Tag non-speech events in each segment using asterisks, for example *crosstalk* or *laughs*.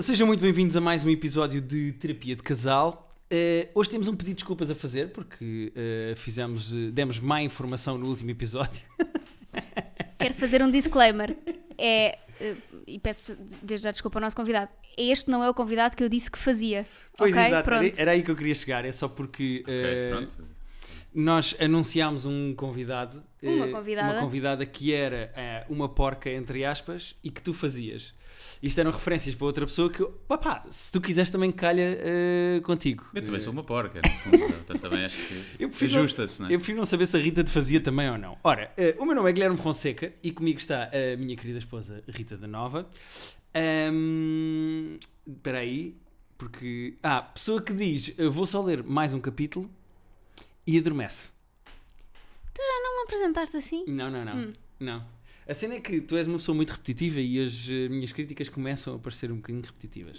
Sejam muito bem-vindos a mais um episódio de Terapia de Casal. Eh, hoje temos um pedido de desculpas a fazer porque eh, fizemos, eh, demos má informação no último episódio. *laughs* Quero fazer um disclaimer. É, e peço desde já desculpa ao nosso convidado. Este não é o convidado que eu disse que fazia. Pois ok? exato, era, Pronto. era aí que eu queria chegar. É só porque Ok, pronto. nós anunciámos um convidado, Uma convidada. uma convidada que era uma porca, entre aspas, e que tu fazias. Isto eram referências para outra pessoa que, opá, se tu quiseres também calha eh, contigo. Eu também Eh, sou uma porca, no fundo. *laughs* Portanto, também acho que Eu prefiro não- ajusta-se, não é? Eu prefiro não saber se a Rita te fazia também ou não. Ora, eh, o meu nome é Guilherme Fonseca e comigo está a minha querida esposa Rita da Nova. Ahm, Espera aí, porque. Ah, pessoa que diz: eu vou só ler mais um capítulo e adormece. Tu já não me apresentaste assim? Não, não, não. Hum. Não. A cena é que tu és uma pessoa muito repetitiva e as eh, minhas críticas começam a parecer um bocadinho repetitivas.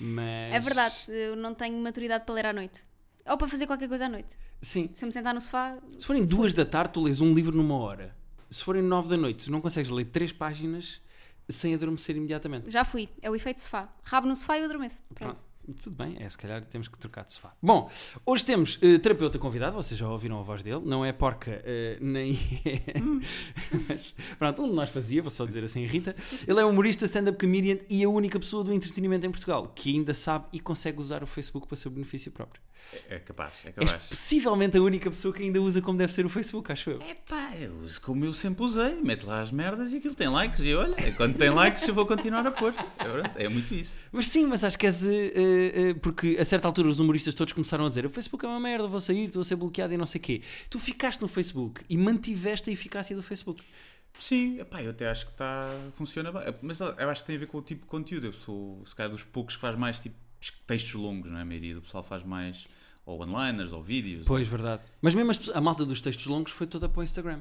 Mas. É verdade, eu não tenho maturidade para ler à noite. Ou para fazer qualquer coisa à noite. Sim. Se eu me sentar no sofá, Se forem duas da tarde, tu lês um livro numa hora. Se forem nove da noite, tu não consegues ler três páginas sem adormecer imediatamente. já fui. É o efeito sofá. Rabo no sofá e eu adormeço. Pronto. Pronto. Tudo bem, é, se calhar temos que trocar de sofá. Bom, hoje temos eh, terapeuta convidado, vocês já ouviram a voz dele, não é porca eh, nem. *laughs* Mas pronto, um de nós fazia, vou só dizer assim, Rita. Ele é humorista, stand-up comedian e a única pessoa do entretenimento em Portugal que ainda sabe e consegue usar o Facebook para seu benefício próprio. É capaz, é És capaz. possivelmente a única pessoa que ainda usa como deve ser o Facebook, acho eu. É pá, eu uso como eu sempre usei. Mete lá as merdas e aquilo tem likes. E olha, quando tem likes eu vou continuar a pôr. É, é muito isso. Mas sim, mas acho que és. eh, eh, eh, porque a certa altura os humoristas todos começaram a dizer: o Facebook é uma merda, vou sair, estou a ser bloqueado e não sei o quê. Tu ficaste no Facebook e mantiveste a eficácia do Facebook. Sim, epá, eu até acho que está funciona bem. Mas eu acho que tem a ver com o tipo de conteúdo. Eu sou, se calhar, dos poucos que faz mais tipo textos longos, não é? A maioria do pessoal faz mais ou one-liners ou vídeos. Pois, verdade. Mas mesmo a malta dos textos longos foi toda para o Instagram.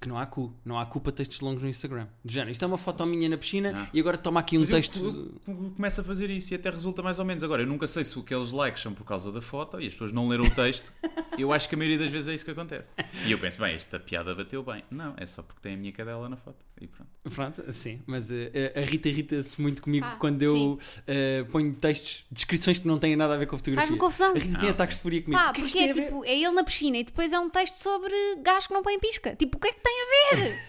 Que não há cu. Não há cu para textos longos no Instagram. De género, isto é uma foto minha na piscina Ah. e agora toma aqui um Mas texto. Eu, eu começo a fazer isso e até resulta mais ou menos. Agora, eu nunca sei se aqueles likes são por causa da foto e as pessoas não leram o texto. *laughs* eu acho que a maioria das vezes é isso que acontece. E eu penso, bem, esta piada bateu bem. Não, é só porque tem a minha cadela na foto. E pronto. Pronto, sim, mas eh, a Rita irrita-se muito comigo Ah, quando eu eh, ponho textos, descrições que não têm nada a ver com a fotografia. Faz-me confusão. A Rita tem Ah, ataques de furia comigo. É que porque é tipo, é ele na piscina e depois é um texto sobre gajos que não põem pisca. Tipo, o que é que tem a ver?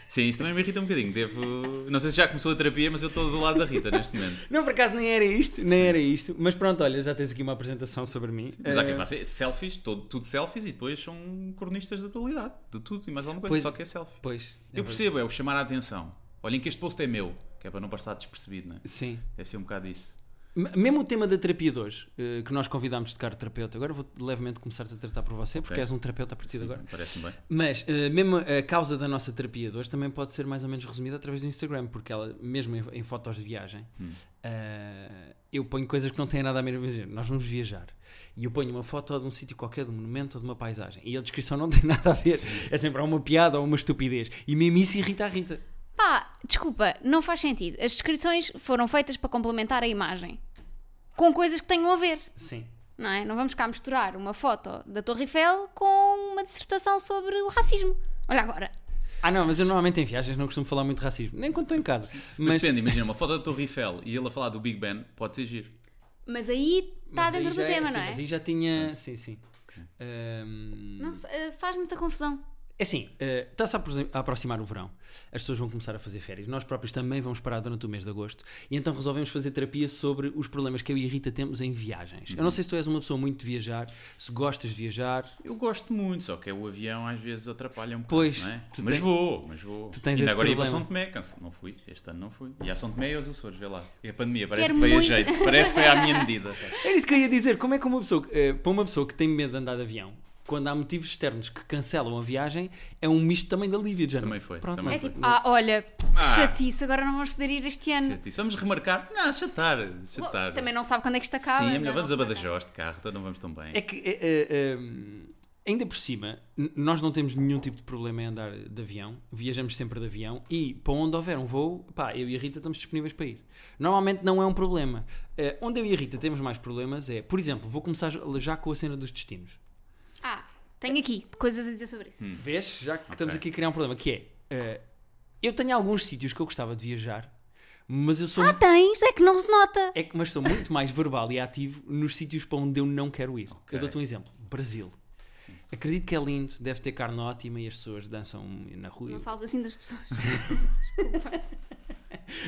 Sim, isso também me irrita um bocadinho. Devo... Não sei se já começou a terapia, mas eu estou do lado da Rita neste momento. *laughs* Não, por acaso nem era isto, nem era isto. Mas pronto, olha, já tens aqui uma apresentação sobre mim. Mas há Eh, quem faça selfies, todo, tudo selfies e depois são cronistas da atualidade. De tudo e mais alguma coisa, Pois. só que é selfie. Pois. é Eu percebo, é o chamar a atenção. Olhem que este post é meu, que é para não passar despercebido, não é? Sim. Deve ser um bocado isso. Mesmo o tema da terapia de hoje, eh, que nós convidámos de cara terapeuta, agora vou levemente começar a tratar por você, porque Ok. és um terapeuta a partir de Sim, agora. Parece-me bem. Mas eh, mesmo a causa da nossa terapia de hoje também pode ser mais ou menos resumida através do Instagram, porque ela, mesmo em, em fotos de viagem, Hum. eh, eu ponho coisas que não têm nada a ver. Imagina, Nós vamos viajar e eu ponho uma foto de um sítio qualquer, de um monumento ou de uma paisagem, e a descrição não tem *laughs* nada a ver. É sempre uma piada ou uma estupidez. E mesmo isso irrita a Rita. Pá, desculpa, não faz sentido. As descrições foram feitas para complementar a imagem. Com coisas que tenham a ver. Sim. Não é? Não vamos cá misturar uma foto da Torre Eiffel com uma dissertação sobre o racismo. Olha agora. Ah, não, mas eu normalmente em viagens não costumo falar muito de racismo, nem quando estou em casa. Mas, depende, imagina, uma foto da Torre Eiffel e ele a falar do Big Ben, pode ser giro. Mas aí está Mas aí dentro do é- tema, sim, não é? Mas aí já tinha. Sim, sim. Não eh, faz muita confusão. É assim, eh, está-se a apro- a aproximar o verão, as pessoas vão começar a fazer férias, nós próprios também vamos parar durante o mês de agosto e então resolvemos fazer terapia sobre os problemas que eu e a Rita temos em viagens. Eu não sei se tu és uma pessoa muito de viajar, se gostas de viajar. Eu gosto muito, só que é o avião às vezes atrapalha um Pois, pouco, não é? Mas tens- vou, mas vou. tu tens Ainda agora ia para. São Tomé, canse- não fui, este ano não fui. E a São Tomé e aos Açores, vê lá. E a pandemia, parece Quero que veio muito. a jeito, parece que foi à minha medida. *laughs* Era isso que eu ia dizer, como é que uma pessoa, eh, para uma pessoa que tem medo de andar de avião, quando há motivos externos que cancelam a viagem, é um misto também de alívio, já Também foi, Pronto, também É foi. tipo, ah, olha, Ah. chatice, agora não vamos poder ir este ano. Chatice. Vamos remarcar? Não, chatar, chatar. Também não sabe quando é que isto acaba. Sim, é melhor vamos a Badajoz de carro, então não vamos tão bem. É que, é, é, é, ainda por cima, nós não temos nenhum tipo de problema em andar de avião, viajamos sempre de avião e para onde houver um voo, pá, eu e a Rita estamos disponíveis para ir. Normalmente não é um problema. Eh, onde eu e a Rita temos mais problemas é, por exemplo, vou começar já com a cena dos destinos. Tenho aqui coisas a dizer sobre isso. Hum. Vês? Já que Ok. estamos aqui a criar um problema, que é, eh, eu tenho alguns sítios que eu gostava de viajar, Mas eu sou. Ah, tens, é que não se nota. É que, mas sou muito mais verbal e ativo nos sítios para onde eu não quero ir. Ok. Eu dou-te um exemplo: Brasil. Acredito que é lindo, deve ter carne ótima e as pessoas dançam na rua. Não falas assim das pessoas. *laughs*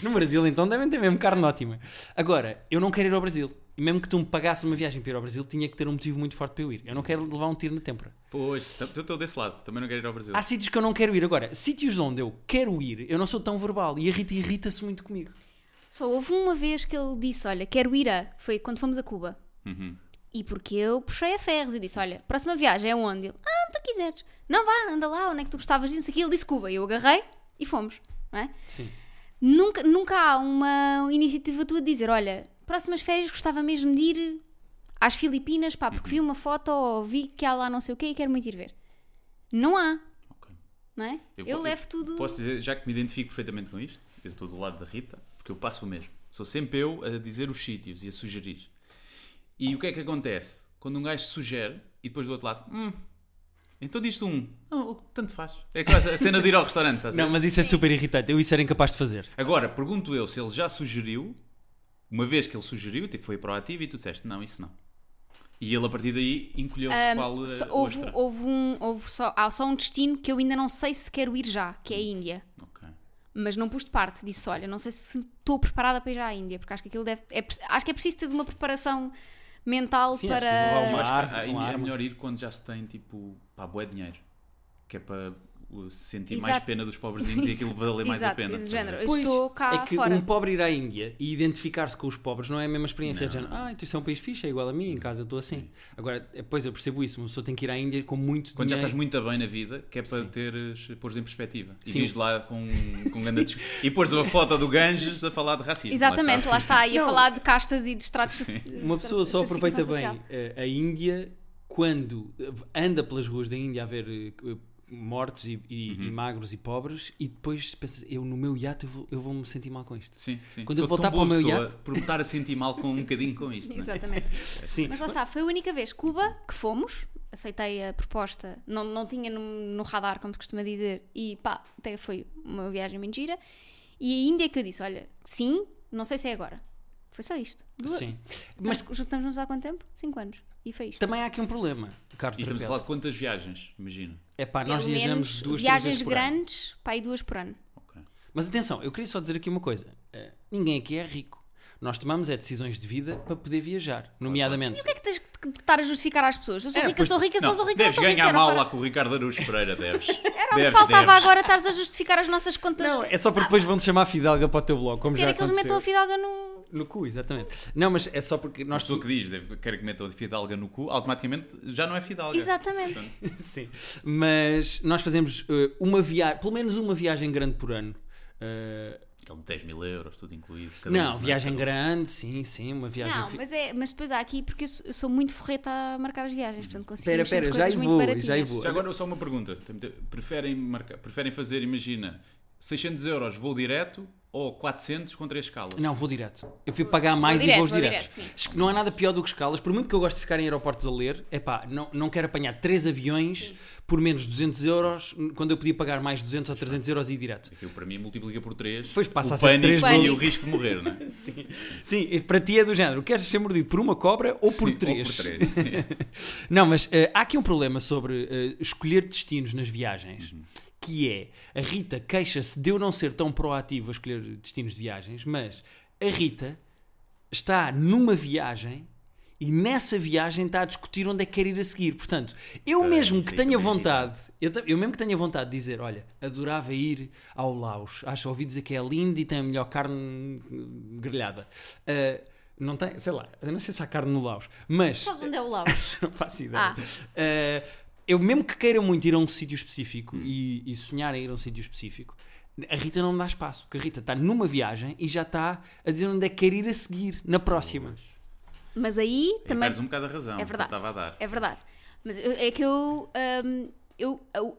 No Brasil, então, devem ter mesmo carne ótima. Agora, eu não quero ir ao Brasil. E mesmo que tu me pagasses uma viagem para ir ao Brasil, tinha que ter um motivo muito forte para eu ir. Eu não quero levar um tiro na têmpora. Pois, eu estou desse lado, também não quero ir ao Brasil. Há sítios que eu não quero ir. Agora, sítios onde eu quero ir, eu não sou tão verbal. E a Rita irrita-se muito comigo. Só houve uma vez que ele disse: Olha, quero ir a. Foi quando fomos a Cuba. Uhum. E porque eu puxei a ferros e disse: Olha, próxima viagem é onde? Ele, ah, onde tu quiseres. Não vá, anda lá, onde é que tu gostavas disso aqui? Ele disse Cuba. E eu agarrei e fomos. Não é? Sim. Nunca, nunca há uma iniciativa tua de dizer: Olha, próximas férias gostava mesmo de ir às Filipinas, pá, porque vi uma foto ou vi que há lá não sei o quê e quero muito ir ver. Não há, Ok. não é? Eu, po- levo tudo. Posso dizer, já que me identifico perfeitamente com isto, eu estou do lado da Rita, porque eu passo o mesmo. Sou sempre eu a dizer os sítios e a sugerir. E o que é que acontece? Quando um gajo sugere e depois do outro lado, hum, então diz-te um, não, o que tanto faz. É quase a cena de ir ao restaurante, estás a ver? Não, mas isso é super irritante. Eu isso era incapaz de fazer. Agora, pergunto eu se ele já sugeriu, uma vez que ele sugeriu, tipo, foi proativo e tu disseste, não, isso não. E ele a partir daí encolheu-se Ahm, qual só- eh, houve, ostra. houve um, houve só, há só um destino que eu ainda não sei se quero ir já, que é a Índia. Ok. Mas não pus de parte, disse: Olha, não sei se estou preparada para ir já à Índia, porque acho que aquilo deve. É, pre- acho que é preciso teres uma preparação mental Sim, é para. Eu uma acho que é arma. melhor ir quando já se tem, tipo, pá, bué dinheiro. Que é para sentir Exato. mais pena dos pobrezinhos e *laughs* aquilo valer mais a pena. a género. Pois, estou cá é que fora. um pobre ir à Índia e identificar-se com os pobres não é a mesma experiência. É Não. género, ah, então isso é um país fixe, é igual a mim, em casa eu estou assim. Agora, depois eu percebo isso, uma pessoa tem que ir à Índia com muito Quando já dinheiro. estás muito bem na vida, que é para Sim. teres, pôres em perspectiva. E Sim. vires lá com, com *laughs* grande dis- E pôres uma foto do Ganges a falar de racismo. Exatamente, lá está, e a Não. falar de castas e de estratos. Sim. Uma pessoa só aproveita bem social. eh, a Índia quando eh, anda pelas ruas da Índia a ver eh, mortos e, e- Uhum. e magros e pobres e depois pensa, eu no meu iate eu vou, eu vou me sentir mal com isto. Sim, sim. Quando eu Sou voltar tão boa para o meu pessoa iate- por me estar a sentir mal com um *laughs* bocadinho com isto. é? Exatamente. *laughs* Sim. Mas lá está, foi a única vez. Cuba, que fomos, aceitei a proposta, não, não tinha no, no radar, como se costuma dizer, e pá, até foi uma viagem muito gira. E a Índia que eu disse: olha, sim, não sei se é agora. Foi só isto. Duas- Sim. Mas Mas juntamos-nos há quanto tempo? 5 anos. E foi isto. também há aqui um problema, Carlos E estamos a Trapelo. falar de quantas viagens, imagina. É pá, nós Pelo viajamos menos duas, três viagens vezes por ano. grandes, pá, e duas por ano. Mas atenção, eu queria só dizer aqui uma coisa. Eh, ninguém aqui é rico. Nós tomamos é decisões de vida para poder viajar. Nomeadamente. O que é que tens que que estar a justificar às pessoas? Eu sou É, rica, pois- sou rica, se não sou rica, não deves sou rica. ganhar era mal lá com o Ricardo Araújo Pereira, deves. *laughs* Era o que faltava deves. agora, estares a justificar as nossas contas. Não, é só porque depois vão-te chamar Fidalga para o teu blog, como já Quero que eles aconteceu. metam a fidalga no. No cu, exatamente. Não, mas é só porque nós pessoa que diz, quer que metam a fidalga no cu, automaticamente já não é fidalga. Exatamente. Sim. Mas nós fazemos eh, uma viagem, pelo menos uma viagem grande por ano. Eh, Aquele de 10 mil euros, tudo incluído. cada não, um, viagem é? grande, sim, sim, uma viagem. Não, mas, é, mas depois há aqui, porque eu sou, eu sou muito forreta a marcar as viagens, portanto consigo Espera, sempre espera, já coisas aí muito vou, baratinhas. já vou. Já agora só uma pergunta. Preferem, marcar, preferem fazer, imagina, 600 euros voo direto ou 400 com 3 escalas? Não, vou direto. Eu fui pagar mais direto, e voos vou diretos. direto, sim. Não há nada pior do que escalas. Por muito que eu gosto de ficar em aeroportos a ler, é pá, não, não quero apanhar três aviões por menos 200 euros quando eu podia pagar mais 200 ou 300 euros e ir direto. Aquilo para mim multiplica por 3 Pois passa o a ser pânico três e o risco de morrer, não é? *laughs* Sim, sim, para ti é do género. Queres ser mordido por uma cobra ou por Sim, três? Ou por 3. *laughs* Não, mas eh, há aqui um problema sobre eh, escolher destinos nas viagens, que é a Rita queixa-se de eu não ser tão proativo a escolher destinos de viagens, mas a Rita está numa viagem e nessa viagem está a discutir onde é que quer ir a seguir. Portanto, eu Ah, mesmo que tenha é vontade, eu, eu mesmo que tenha vontade de dizer, olha, adorava ir ao Laos, acho ouvi dizer que é lindo e tem a melhor carne hum, grelhada. Ah, não tem, sei lá, eu não sei se há carne no Laos, mas Sabes onde é o Laos? *laughs* não faço ideia. Ah. Eh, eu mesmo que queira muito ir a um sítio específico e, e sonhar em ir a um sítio específico, a Rita não me dá espaço, porque a Rita está numa viagem e já está a dizer onde é que quer ir a seguir, na próxima. Mas aí Também... também. Perdes um bocado a razão. É verdade. Estava a dar. É verdade. Mas é que eu, hum, eu, eu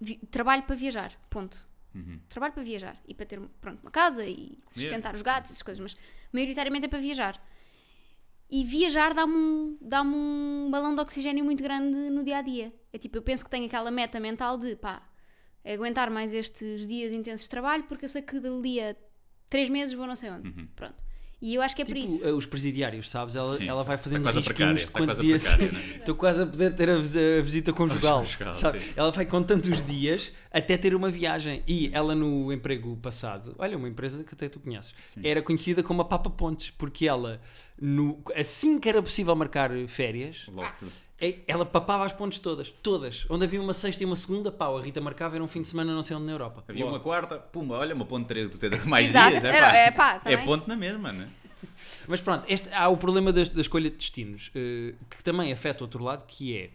vi- trabalho para viajar, ponto. Uhum. Trabalho para viajar e para ter pronto, uma casa e sustentar os gatos, essas coisas, mas maioritariamente é para viajar. E viajar dá-me um, dá um balão de oxigênio muito grande no dia a dia. É tipo, eu penso que tenho aquela meta mental de pá, é aguentar mais estes dias intensos de trabalho porque eu sei que dali a três meses vou não sei onde. Pronto. E eu acho que é por Tipo, isso. eh, os presidiários, sabes? Ela, Sim, ela vai está fazendo risquinhos de precária, quanto dia quase a se- precária, né? Estou *laughs* quase a poder ter a, a visita *laughs* conjugal. Conjugal, sabe? sim. Ela vai contando os dias até ter uma viagem. E ela no emprego passado, olha, uma empresa que até tu conheces, era conhecida como a Papa Pontes, porque ela, no, assim que era possível marcar férias, Logo tudo. é- ela papava as pontes todas, todas. Onde havia uma sexta e uma segunda, pau, a Rita marcava, era um fim de semana não sei onde na Europa. Havia Logo. uma quarta, pumba, olha, uma ponte 13 do Teta mais Exato, dias. É, era- pá, é pá, é ponte na mesma, né? Mas pronto, este, há o problema das- da, escolha de destinos, eh, que também afeta o outro lado, que é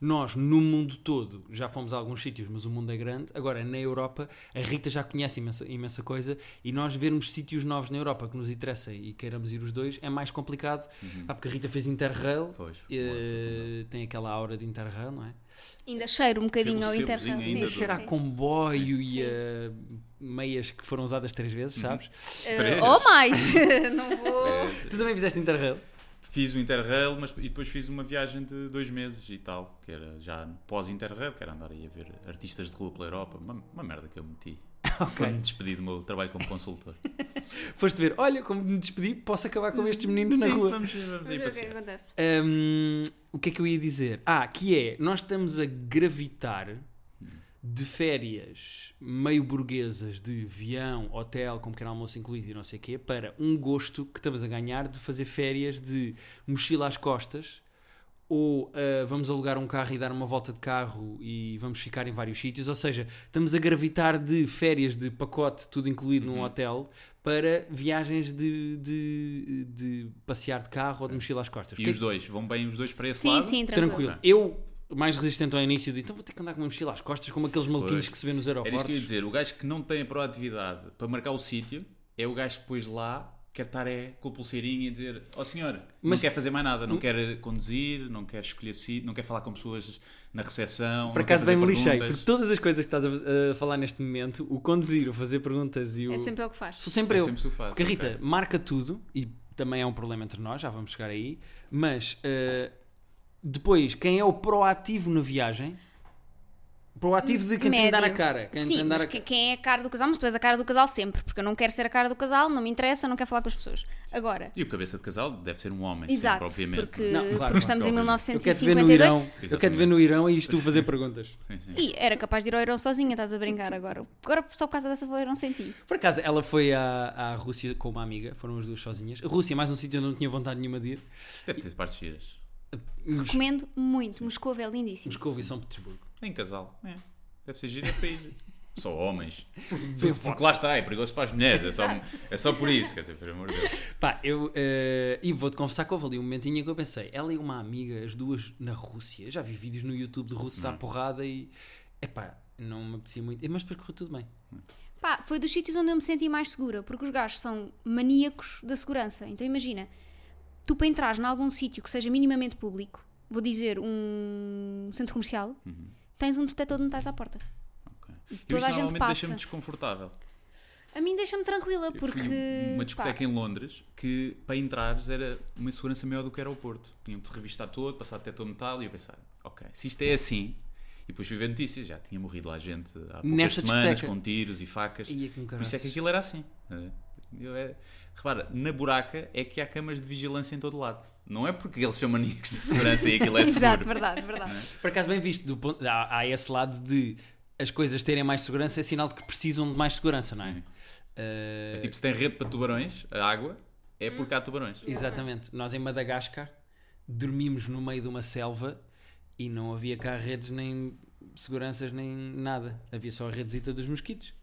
nós no mundo todo já fomos a alguns sítios, mas o mundo é grande. Agora na Europa, a Rita já conhece imensa, imensa coisa e nós vermos sítios novos na Europa que nos interessa e queiramos ir os dois é mais complicado. Pá, porque a Rita fez Interrail, Pois, eh, tem aquela aura de Interrail, não é? Ainda cheiro um bocadinho ao Interrail. ainda Ainda do- cheira a comboio Sim. e a meias que foram usadas três vezes, sabes? Eh, Três. ou mais. *laughs* não vou. É, Tu também fizeste Interrail? Fiz o Interrail, mas e depois fiz uma viagem de dois meses e tal, que era já pós-Interrail, que era andar aí a ver artistas de rua pela Europa. Uma, uma merda que eu meti. *laughs* Quando me despedi do meu trabalho como consultor. *laughs* Foste ver, olha, como me despedi, posso acabar com estes meninos na Sim, rua. vamos, vamos o que é que acontece. Hum, o que é que eu ia dizer? Ah, que é, nós estamos a gravitar de férias meio burguesas de avião, hotel, com pequeno almoço incluído e não sei o quê, para um gosto que estamos a ganhar de fazer férias de mochila às costas ou ah, vamos alugar um carro e dar uma volta de carro e vamos ficar em vários sítios, ou seja, estamos a gravitar de férias de pacote, tudo incluído Uhum. num hotel, para viagens de, de, de passear de carro ou de mochila às costas. E que é os dois, vão bem os dois para esse Sim, lado? sim, tranquilo. Tranquilo. Eu, mais resistente ao início, de então vou ter que andar com uma mochila às costas, como aqueles maluquinhos Pois. que se vê nos Era aeroportos. isso que eu ia dizer. O gajo que não tem a proatividade para marcar o sítio é o gajo que depois lá quer estar é, com a pulseirinha e dizer: Ó oh, senhor, Mas- não quer fazer mais nada, não quer conduzir, não quer escolher sítio, não quer falar com pessoas na recepção. Por acaso bem me lixei, porque todas as coisas que estás a, a falar neste momento, o conduzir, o fazer perguntas e o. É sempre ele que faz. Sou sempre É eu. sempre fazes, Porque a Rita ok. marca tudo e também é um problema entre nós, já vamos chegar aí. Mas eh, depois, quem é o proativo na viagem? Proativo de quem tem de dar a Médio. cara. Quem tem Sim, mas a... que- quem é a cara do casal? Mas tu és a cara do casal sempre, porque eu não quero ser a cara do casal, não me interessa, não quero falar com as pessoas. Agora, E o cabeça de casal deve ser um homem, exato, sempre, obviamente. porque, Não, claro, porque claro, estamos em obviamente. Eu quero te ver no 1952 Irão. Eu quero te ver no Irão e isto tu fazer perguntas. Sim, sim. e era capaz de ir ao Irão sozinha, estás a brincar agora. Agora só por causa dessa vou ao Irão sem ti. Por acaso, ela foi à, à Rússia com uma amiga, foram as duas sozinhas. A Rússia, mais um sítio onde eu não tinha vontade nenhuma de ir. Deve ter partes giras. Recomendo muito, Moscou é lindíssimo. Moscou e São Petersburgo. Em casal. É. Deve ser giro é para ir. Só homens. *laughs* Porque lá está, é perigoso para as mulheres. É só, é só por isso. Quer dizer, por amor de Deus. Pá, eu. eh, e vou-te confessar que houve ali um momentinho em que eu pensei, ela e uma amiga, as duas na Rússia. Já vi vídeos no YouTube de russos à porrada e. Epá, não me apetecia muito. Mas depois correu tudo bem. Pá, foi dos sítios onde eu me senti mais segura, porque os gajos são maníacos da segurança. Então imagina, tu para entrares em algum sítio que seja minimamente público, vou dizer um centro comercial, tens um detector de metais à porta. Ok. E toda isto a gente normalmente passa. deixa-me desconfortável. A mim deixa-me tranquila, Eu porque. uma pá, discoteca em Londres que para entrares era uma segurança maior do que era o Porto. Tinham-te revistar todo, passar detector de metal e eu pensava, ok, se isto é assim. E depois fui ver notícias, já tinha morrido lá gente há poucas Nessa semanas discoteca? com tiros e facas. Com Por isso é que aquilo era assim. É. Eu é- Repara, na buraca é que há câmaras de vigilância em todo lado. Não é porque eles são maníacos de segurança e aquilo é *laughs* Exato, seguro. verdade, verdade. Por acaso, bem visto, do ponto- há, há esse lado de as coisas terem mais segurança, é sinal de que precisam de mais segurança, não é? Eh, É tipo, se tem rede para tubarões, a água, é porque há tubarões. Exatamente. Nós em Madagascar dormimos no meio de uma selva e não havia cá redes nem seguranças nem nada. Havia só a redesita dos mosquitos.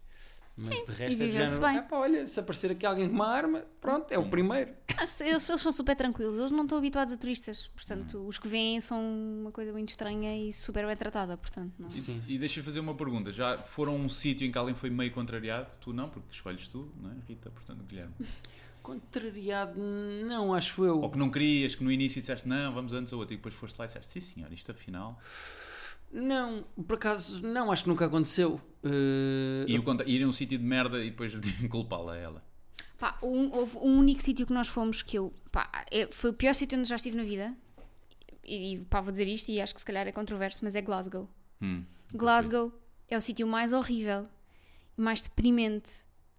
Mas de resto e é de viveu-se género, bem. "Epá, olha, se aparecer aqui alguém com uma arma, pronto, é o primeiro. Eles, eles são super tranquilos, eles não estão habituados a turistas. Portanto, os que vêm são uma coisa muito estranha e super bem tratada. Portanto, não. Sim. E deixa-me fazer uma pergunta. Já foram a um sítio em que alguém foi meio contrariado? Tu não, porque escolhes tu, não é, Rita? Portanto, Guilherme. *laughs* Contrariado, não, acho eu. Ou que não querias, que no início disseste não, vamos antes ao outro, e depois foste lá e disseste sim, senhor, isto afinal. Não, por acaso, não, acho que nunca aconteceu. Eh, E o conta- ir a um sítio de merda e depois *laughs* culpá-la a ela. Pá, um, houve um único sítio que nós fomos que eu. Pá, é- foi o pior sítio onde já estive na vida. E, e pá, vou dizer isto e acho que se calhar é controverso, mas é Glasgow. Hum, Glasgow é o sítio mais horrível, mais deprimente,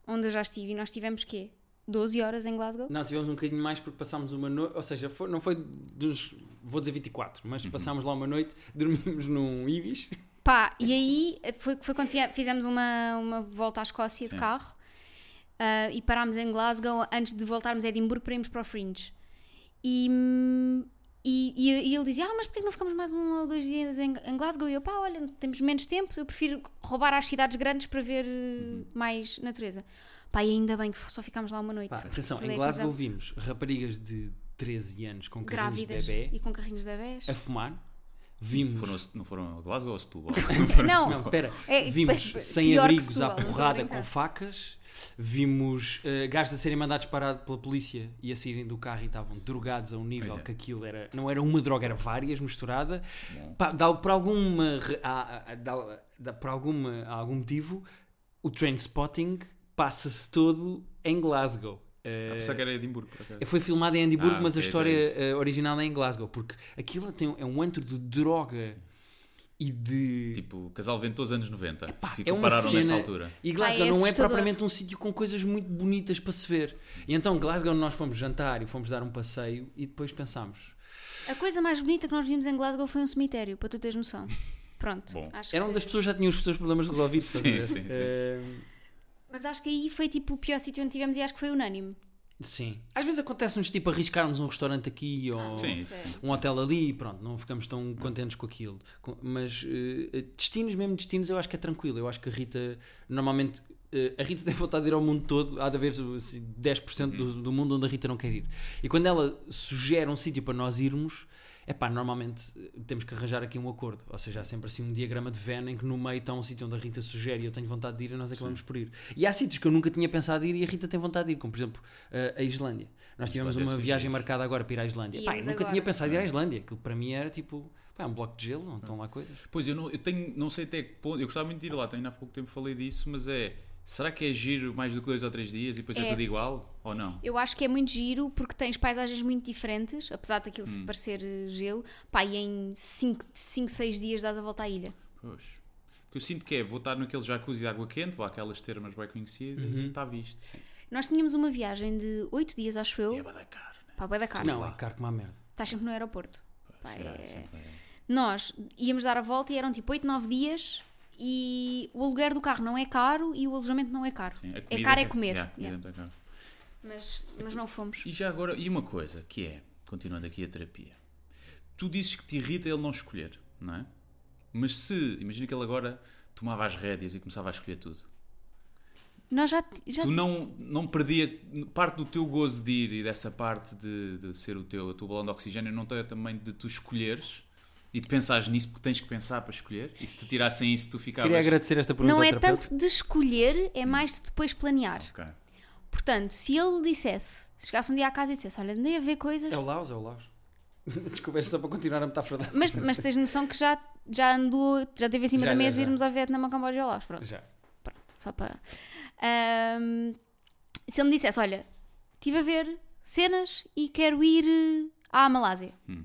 onde eu já estive, e nós tivemos quê? 12 horas em Glasgow? Não, tivemos um bocadinho mais porque passámos uma noite, ou seja, foi- não foi dos, vou dizer 24, mas passámos lá uma noite, *laughs* dormimos num Ibis. Pá, e aí foi, foi quando fizemos uma, uma volta à Escócia de Sim. carro ah, e parámos em Glasgow antes de voltarmos a Edimburgo para irmos para o Fringe. E, e, e- e ele dizia: Ah, mas porquê que não ficamos mais um ou dois dias em, em Glasgow? E eu, pá, olha, temos menos tempo, eu prefiro roubar às cidades grandes para ver eh, mais natureza. Pá, e ainda bem que só ficámos lá uma noite. Pá, atenção, em a Glasgow coisa vimos raparigas de 13 anos com carrinhos de grávidas bebê e com carrinhos de bebés. a fumar. Vimos. Foram, não foram a Glasgow ou a Setúbal? *laughs* Não, Não, espera. É, Vimos sem-abrigos Setúbal, à porrada com facas. Vimos uh, gajos a serem mandados parar pela polícia e a saírem do carro e estavam drogados a um nível Olha. que aquilo era. Não era uma droga, era várias misturada. Pá, dá- por alguma. re- há- há- dá- dá- por alguma, algum motivo, o train spotting passa-se todo em Glasgow. Ah, Uh, pensava que era Edimburgo, por acaso. foi filmado em Edimburgo, Ah, mas a ok, história então é eh, original é em Glasgow, porque aquilo tem, é um antro de droga e de. Tipo, casal ventoso anos 90. é Ficou uma pararam nessa cena- altura. E Glasgow Ah, é não é propriamente um sítio com coisas muito bonitas para se ver. E então, Glasgow, nós fomos jantar e fomos dar um passeio e depois pensámos. A coisa mais bonita que nós vimos em Glasgow foi um cemitério, para tu teres noção. Pronto. Bom. acho Era que- onde as pessoas já tinham os seus problemas resolvidos. Sim, a sim, sim. Eh, Mas acho que aí foi tipo o pior sítio onde tivemos e acho que foi unânime. sim. Às vezes acontece-nos tipo arriscarmos um restaurante aqui ou. Sim. Não sei. um hotel ali e pronto, não ficamos tão contentes com aquilo. Mas eh, destinos, mesmo destinos, eu acho que é tranquilo. Eu acho que a Rita, normalmente, eh, a Rita *laughs* tem vontade de ir ao mundo todo. Há de haver assim, 10% do, do mundo onde a Rita não quer ir. E quando ela sugere um sítio para nós irmos, é pá, normalmente eh, temos que arranjar aqui um acordo. Ou seja, há sempre assim um diagrama de Venn em que no meio está um sítio onde a Rita sugere e eu tenho vontade de ir e nós acabamos por ir. E há sítios que eu nunca tinha pensado em ir e a Rita tem vontade de ir, como por exemplo eh, a Islândia. Nós tivemos Islândia é uma sim, viagem sim. marcada agora para ir à Islândia. Pá, eu nunca agora. tinha pensado em ir à Islândia. Aquilo para mim era tipo, pá, é um bloco de gelo, onde estão lá coisas. Pois, eu não, eu tenho, não sei até que ponto. Eu gostava muito de ir lá, tenho há pouco tempo falei disso, mas é. Será que é giro mais do que dois ou três dias e depois é, É. tudo igual? Ou não? Eu acho que é muito giro porque tens paisagens muito diferentes, apesar daquilo Hum. se parecer eh, gelo. Pá, e em 5, 6 dias dás a volta à ilha. Pois. Porque eu sinto que é, vou estar naquele jacuzzi de água quente, vou àquelas termas bem conhecidas Uhum. e está visto. Nós tínhamos uma viagem de 8 dias, acho eu, E é bué da caro, né? Boa da Cara. Não, é caro como a merda. Estás sempre no aeroporto. Pá, É, é- sempre é. Nós íamos dar a volta e eram tipo 8, 9 dias e o aluguer do carro não é caro e o alojamento não é caro. Sim, é caro é que- comer. Yeah, Yeah. é cara. Mas, mas não fomos. E já agora, e uma coisa que é, continuando aqui a terapia, tu dizes que te irrita ele não escolher, não é? Mas se, imagina que ele agora tomava as rédeas e começava a escolher tudo. Nós já, já Tu não, não perdia parte do teu gozo de ir e dessa parte de, de ser o teu, o teu balão de oxigênio, não tem também de tu escolheres e de pensares nisso porque tens que pensar para escolher? E se te tirassem isso, tu ficavas. Queria agradecer esta pergunta não ao é terapeuta. tanto de escolher, é mais de depois planear. Ok. Portanto, se ele dissesse, chegasse um dia à casa e dissesse, olha, andei a ver coisas, É o Laos, é o Laos. *laughs* Desculpa, é só para continuar a metáfora da... mas, *laughs* mas tens noção que já, já andou, já teve em cima Já, da já, mesa já. irmos ao Vietnã, ao Camboja e ao Laos. Pronto, Já. só para. Ahm, se ele me dissesse, olha, estive a ver cenas e quero ir eh, à Malásia. Hum.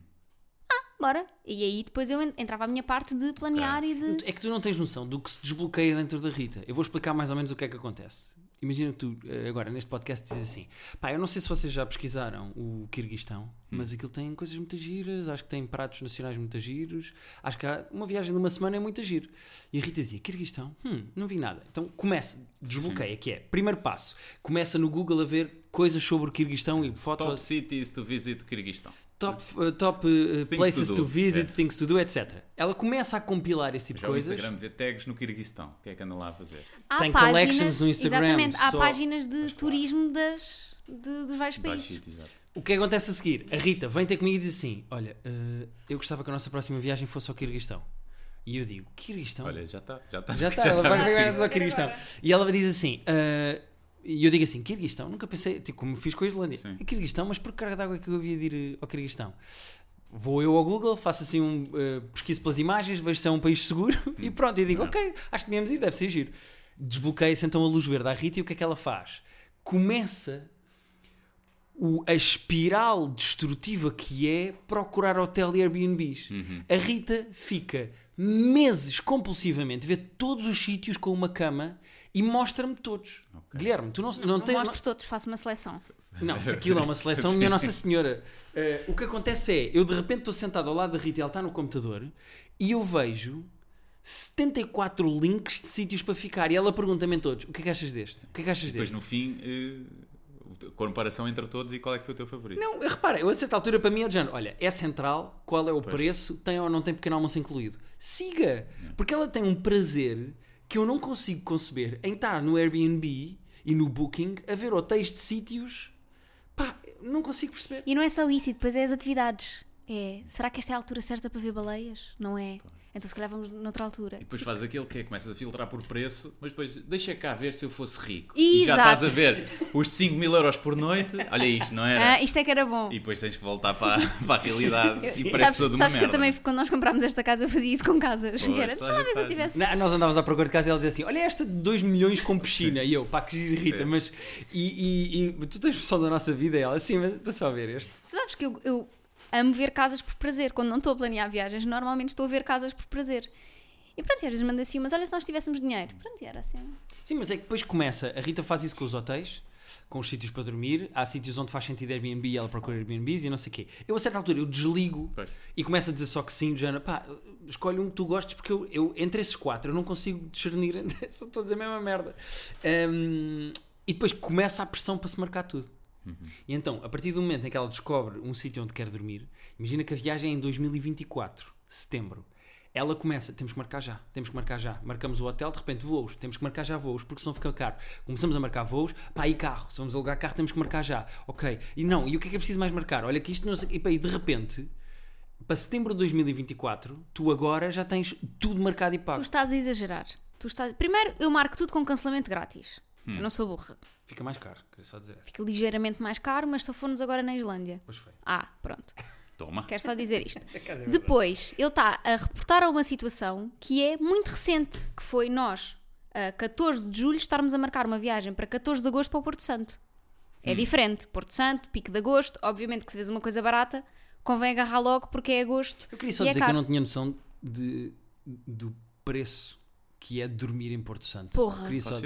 Bora. E aí depois eu en- entrava a minha parte de planear e de. É que tu não tens noção do que se desbloqueia dentro da Rita. Eu vou explicar mais ou menos o que é que acontece. Imagina que tu, eh, agora, neste podcast, dizes assim: pá, eu não sei se vocês já pesquisaram o Kirguistão, mas aquilo tem coisas muito giras, acho que tem pratos nacionais muito giros, acho que há uma viagem de uma semana é muito giro. E a Rita dizia: Kirguistão? Hum, não vi nada. Então começa, desbloqueia, que é, primeiro passo, começa no Google a ver coisas sobre o Kirguistão e Top fotos. cities to visit Kirguistão. Top, uh, top uh, places to to, visit, é. things to do, etc. Ela começa a compilar esse tipo Já de o coisas. Instagram vê tags no Kirguistão. O que é que anda lá a fazer? Há Tem páginas, collections no Instagram, Exatamente, há só- páginas de Mas claro. turismo das, de- dos vários países. O que acontece a seguir? A Rita vem ter comigo e diz assim: Olha, uh, eu gostava que a nossa próxima viagem fosse ao Kirguistão. E eu digo: Kirguistão? Olha, já está. Já está. já está, ela vai ao Kirguistão. E ela diz assim: uh, E eu digo assim: Kirguistão? Nunca pensei, tipo, como fiz com a Islândia. Sim. Kirguistão, mas por que carga d'água é que eu havia de ir uh, ao Kirguistão? Vou eu ao Google, faço assim um uh, pesquiso pelas imagens, vejo se é um país seguro *laughs* e pronto, e digo: Não. Ok, acho que devíamos ir, deve ser giro. Desbloqueia-se então a luz verde à Rita e o que é que ela faz? Começa o- a espiral destrutiva que é procurar hotel e Airbnbs. Uhum. A Rita fica meses compulsivamente, vê todos os sítios com uma cama e mostra-me todos. Guilherme, tu não, não, Não, tens. mostro todos, faço uma seleção. Não, se aquilo é uma seleção, minha *laughs* Nossa Senhora. Eh, o que acontece é, eu de repente estou sentado ao lado da Rita, ela está no computador, e eu vejo 74 links de sítios para ficar. E ela pergunta-me todos: o que é que achas deste? O que é que achas Depois deste? no fim, eh, comparação entre todos e qual é que foi o teu favorito. Não, repara, eu a certa altura para mim é de género, olha, é central, qual é o Pois. preço, tem ou não tem pequeno almoço incluído. Siga! Porque ela tem um prazer que eu não consigo conceber em estar no Airbnb e no Booking a ver hotéis de sítios. Pá, não consigo perceber. E não é só isso, e depois é as atividades. É, será que esta é a altura certa para ver baleias? Não é? Então se calhar vamos noutra altura. E depois fazes aquele que é, começas a filtrar por preço, mas depois deixa cá ver se eu fosse rico. E já Exato. estás a ver os 5 mil euros por noite. Olha isto, não era? Ah, isto é que era bom. E depois tens que voltar para, *laughs* para a realidade e parece sabes toda uma sabes que eu merda. também, quando nós comprámos esta casa, eu fazia isso com casas. Pois, E era, deixa lá ver se eu tivesse. Não, nós andávamos à procura de casa e ela dizia assim: Olha, esta de 2 milhões com piscina. E eu, pá, que giro, Rita, É. mas. E, e- e tu tens noção da nossa vida? E ela, assim, mas está só a ver este. Sabes que eu, eu amo ver casas por prazer. Quando não estou a planear viagens, normalmente estou a ver casas por prazer. E pronto, e às vezes manda assim, mas olha se nós tivéssemos dinheiro. Pronto, e era assim. Sim, mas é que depois começa. A Rita faz isso com os hotéis, com os sítios para dormir. Há sítios onde faz sentido Airbnb e ela procura Airbnbs e não sei o quê. Eu, a certa altura, eu desligo Pois. e começo a dizer só que sim, do género, pá, escolhe um que tu gostes, porque eu, eu, entre esses quatro, eu não consigo discernir, *laughs* são todos a mesma merda. Hum, e depois começa a pressão para se marcar tudo. E então, a partir do momento em que ela descobre um sítio onde quer dormir, imagina que a viagem é em 2024, setembro. Ela começa, temos que marcar já, temos que marcar já. Marcamos o hotel, de repente voos, temos que marcar já voos, porque senão fica caro. Começamos a marcar voos, pá, e carro, se vamos alugar carro, temos que marcar já. Ok, e não, e o que é que é preciso mais marcar? Olha que isto não sei, e, pá, e de repente, para setembro de 2024, tu agora já tens tudo marcado e Tu pago. estás a exagerar. Tu estás... Primeiro, eu marco tudo com cancelamento grátis. Hum. Eu não sou burra. Fica mais caro, queria só dizer. Fica ligeiramente mais caro, mas só formos agora na Islândia. Pois foi. Ah, pronto. Toma. Quero só dizer isto. *laughs* Depois. Depois, ele está a reportar a uma situação que é muito recente, que foi nós, a 14 de julho, estarmos a marcar uma viagem para 14 de agosto para o Porto Santo. É diferente. Porto Santo, pico de agosto, obviamente que se vês uma coisa barata, convém agarrar logo porque é agosto. Eu queria só é dizer que eu não tinha noção de, do preço que é dormir em Porto Santo. Porra. Queria só...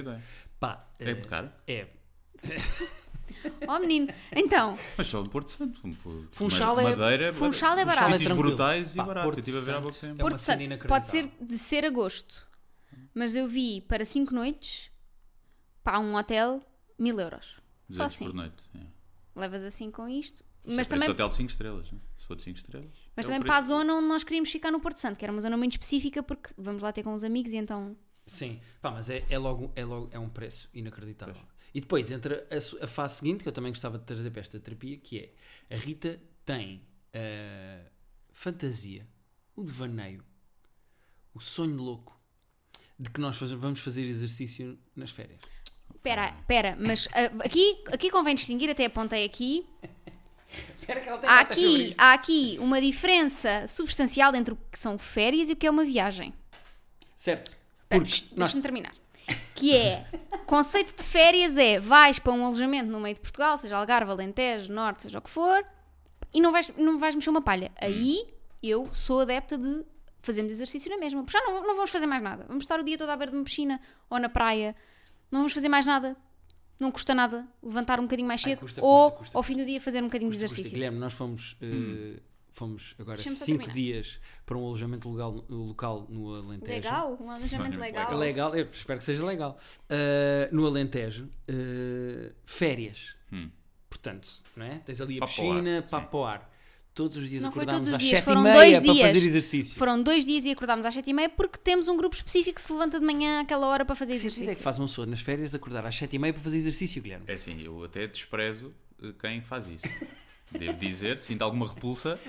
Pá, É eh, caro. é. *laughs* Oh menino, então, Mas só de Porto Santo. um pouco- Funchal é- Madeira, Funchal é Sítios barato. é tranquilo. brutais e Pá, barato. Porto Eu estive a ver há Santo pouco tempo. é uma Porto cena Santo pode ser de ser agosto, mas eu vi para 5 noites, para um hotel, mil euros. Só 200 assim. por noite. é. Levas assim com isto. Mas Mas também... também, hotel de 5 estrelas. né? Se for de 5 estrelas. mas é também para a zona onde nós queríamos ficar no Porto Santo, que era uma zona muito específica, porque vamos lá ter com os amigos e então. Sim, pá, mas é, é logo, é logo é um preço inacreditável. E depois entra a, a fase seguinte, que eu também gostava de trazer para esta terapia, que é a Rita tem a fantasia, o devaneio, o sonho louco de que nós faz- vamos fazer exercício nas férias. Espera, espera, mas ah, aqui, aqui convém distinguir, até apontei aqui. *laughs* Espera que ela tem Há aqui, há aqui uma diferença substancial entre o que são férias e o que é uma viagem. Certo. Porque nós, Deixa-me terminar. Que é, *laughs* conceito de férias é, vais para um alojamento no meio de Portugal, seja Algarve, Alentejo, Norte, seja o que for, e não vais, não vais mexer uma palha. Aí, eu sou adepta de fazermos exercício na mesma. Porque já não, não vamos fazer mais nada. Vamos estar o dia todo à beira de uma piscina ou na praia. Não vamos fazer mais nada. Não custa nada levantar um bocadinho mais Ai, cedo custa, ou custa, custa. ao fim do dia fazer um bocadinho de exercício. Guilherme, nós fomos, eh, fomos agora Deixa-me só 5 terminar. dias para um alojamento legal, local no Alentejo. Legal, um alojamento Olha, legal. Legal, eu espero que seja legal. Uh, no Alentejo, uh, férias. Hum. Portanto, não é? Tens ali a Papo piscina, ar, papo ao ar. Todos os dias Não foi acordámos todos os às dias, 7 foram e meia dois para dias. fazer exercício. Foram dois dias e acordámos às 7h30 porque temos um grupo específico que se levanta de manhã àquela hora para fazer Que sentido é que exercício. faz uma pessoa nas férias de acordar às 7 e meia para fazer exercício, Guilherme? É assim, eu até desprezo eh, quem faz isso. *laughs* Devo dizer, sinto alguma repulsa,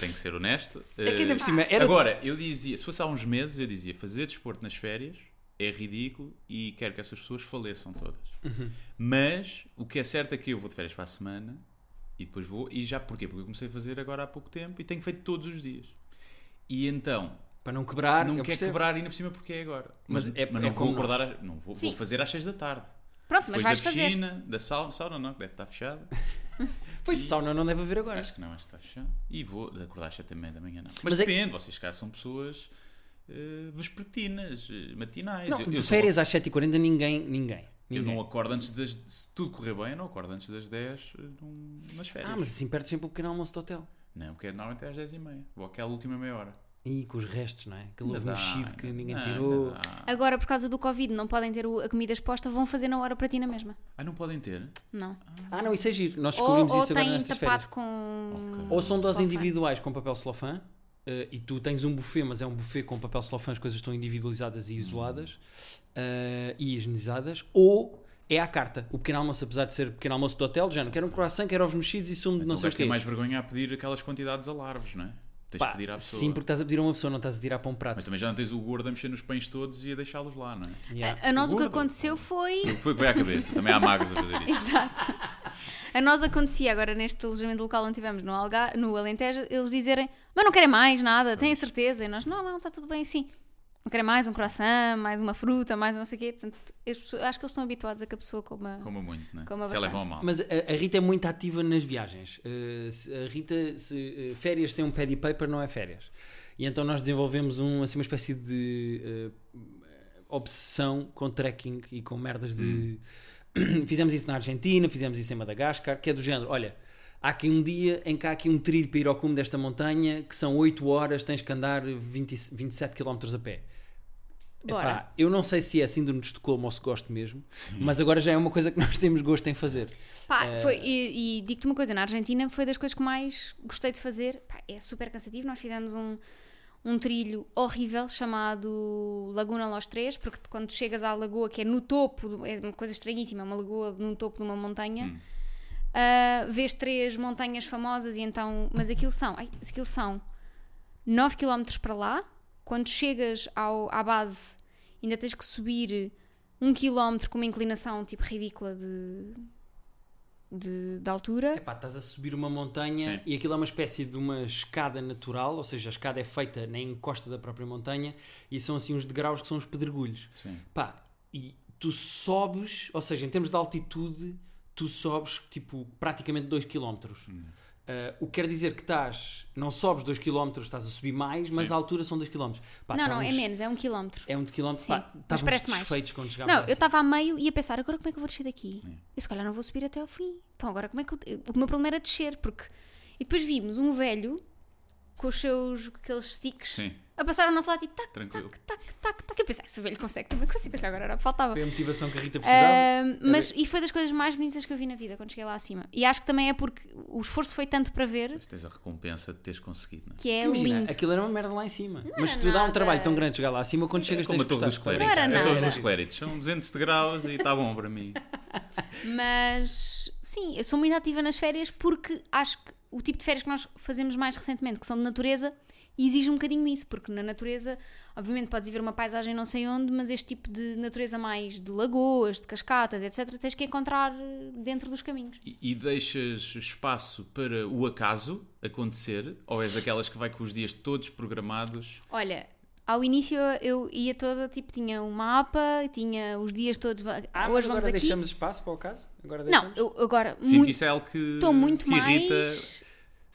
tenho que ser honesto. É que ainda Eh, por cima era... Agora, eu dizia, se fosse há uns meses, eu dizia fazer desporto nas férias é ridículo e quero que essas pessoas faleçam todas. Uhum. Mas o que é certo é que eu vou de férias para a semana e depois vou. E já porquê? Porque eu comecei a fazer agora há pouco tempo e tenho feito todos os dias. E então, Para não quebrar, não eu quer percebo. quebrar ainda por cima porque é agora. Mas Mas, é- mas é não vou como acordar, não vou, Sim. vou fazer às 6 da tarde. Pronto, mas Depois vais da fazer. piscina, da sauna, sauna não, que deve estar fechada. *laughs* Pois sauna não deve haver agora. Acho que não, acho que está fechado. E vou acordar às 7 da meia da manhã, não. Mas, Mas é depende, vocês cá são pessoas eh, vespertinas, eh, matinais. Não, Eu- eu de sou- férias às 7h40 ninguém, ninguém. Eu ninguém. não acordo antes das. Se tudo correr bem, eu não acordo antes das 10 eh, num- nas férias. Ah, mas assim perdes sempre o pequeno almoço do hotel. Não, porque é normalmente é às 10h30. Vou àquela última meia hora. E com os restos, não é? Aquele ovo mexido que ninguém não, tirou. dá. Agora, por causa do Covid, não podem ter o- a comida exposta, vão fazer na hora para ti na mesma. Ah, não podem ter? Não. Ah, não, isso é giro. Nós Ou, descobrimos ou isso agora têm nestas férias. tapado com. Ou são doses individuais com papel celofã eh, e tu tens um buffet, mas é um buffet com papel celofã, as coisas estão individualizadas e isoladas eh, e higienizadas, ou é à carta. O pequeno almoço, apesar de ser pequeno almoço do hotel, já não quero um croissant, quero ovos mexidos e sumo de Então não sei o vais ter quê. mais vergonha a pedir aquelas quantidades a larvos, não é? Tens Pá, de pedir à pessoa. sim, porque estás a pedir a uma pessoa, não estás a tirar para um prato. Mas também já não tens o gordo a mexer nos pães todos e a deixá-los lá, não é? Yeah. A, a nós o que Gordo. aconteceu foi. O que foi que veio à cabeça? Também há magos a fazer isso. *laughs* Exato. A nós acontecia agora neste alojamento local onde estivemos no, Alga, no Alentejo, eles dizerem, mas não querem mais nada, têm a certeza? E nós, não, não, está tudo bem assim. Não querem mais um croissant, mais uma fruta, mais não sei o quê. Portanto, pessoas- acho que eles estão habituados a que a pessoa coma. Coma muito, não é? Coma Já bastante. levam mal. Mas a, a Rita é muito ativa nas viagens. Uh, se- a Rita, se, uh, férias sem um pad e paper não é férias. E então nós desenvolvemos um, assim, uma espécie de uh, obsessão com trekking e com merdas de. *clears throat* fizemos isso na Argentina, fizemos isso em Madagascar, que é do género: olha, há aqui um dia em que há aqui um trilho para ir ao cume desta montanha que são 8 horas, tens que andar 20, 27 km a pé. Bora. Epá, eu não sei se é síndrome de Estocolmo ou se gosto mesmo, mas agora já é uma coisa que nós temos gosto em fazer. Pá, Eh, foi, e, e digo-te uma coisa, na Argentina foi das coisas que mais gostei de fazer. Pá, é super cansativo. Nós fizemos um, um trilho horrível chamado Laguna Los Três, porque quando chegas à lagoa, que é no topo, é uma coisa estranhíssima, é uma lagoa no topo de uma montanha, Hum. ah, vês três montanhas famosas e então. Mas aquilo são, ai, aquilo são 9 km para lá. Quando chegas ao, à base, ainda tens que subir um km com uma inclinação tipo ridícula de, de, de altura. Epá, estás a subir uma montanha Sim. e aquilo é uma espécie de uma escada natural, ou seja, a escada é feita na encosta da própria montanha e são assim uns degraus que são os pedregulhos. Sim. Pá, e tu sobes, ou seja, em termos de altitude, tu sobes tipo praticamente 2 km. Hum. Uh, o que quer dizer que estás, não sobes 2 km, estás a subir mais, mas Sim. a altura são 2 km. Pá, não, não, é menos, é um quilómetro. É um quilómetro. Sim, Pá, mas parece mais. desfeitos quando chegámos Não, eu estava a meio e ia pensar, agora como é que eu vou descer daqui? Eu se calhar não vou subir até ao fim. Então agora como é que eu... O meu problema era descer, porque... E depois vimos um velho com os seus, aqueles sticks, Sim, a passar ao nosso lado, tipo, tac, tranquilo. tac, tac, tac, tac. Eu pensei, "Ah, se o velho consegue, também consigo, agora era o que faltava. Foi a motivação que a Rita precisava. Ahm, mas, e foi das coisas mais bonitas que eu vi na vida quando cheguei lá acima. E acho que também é porque o esforço foi tanto para ver Mas tens a recompensa de teres conseguido, não é? que é Imagina, lindo. aquilo era uma merda lá em cima. mas era tu dá um trabalho tão grande chegar lá acima quando É chegas como a tens que Torre dos Clérigos. Não era A Torre nada. dos Clérigos. São 200 degraus e está bom para mim. *laughs* Mas sim, eu sou muito ativa nas férias porque acho que o tipo de férias que nós fazemos mais recentemente, que são de natureza, exige um bocadinho isso, porque na natureza, obviamente, podes ir ver uma paisagem não sei onde, mas este tipo de natureza mais de lagoas, de cascatas, etc., tens que encontrar dentro dos caminhos. E, e deixas espaço para o acaso acontecer? Ou és daquelas que vai com os dias todos programados? Olha, ao início eu ia toda, tipo, tinha um mapa, tinha os dias todos. Ah, hoje mas vamos agora aqui. deixamos espaço para o caso? Agora Não, deixamos? eu agora Sinto muito- isso é algo que, estou muito que irrita. mais.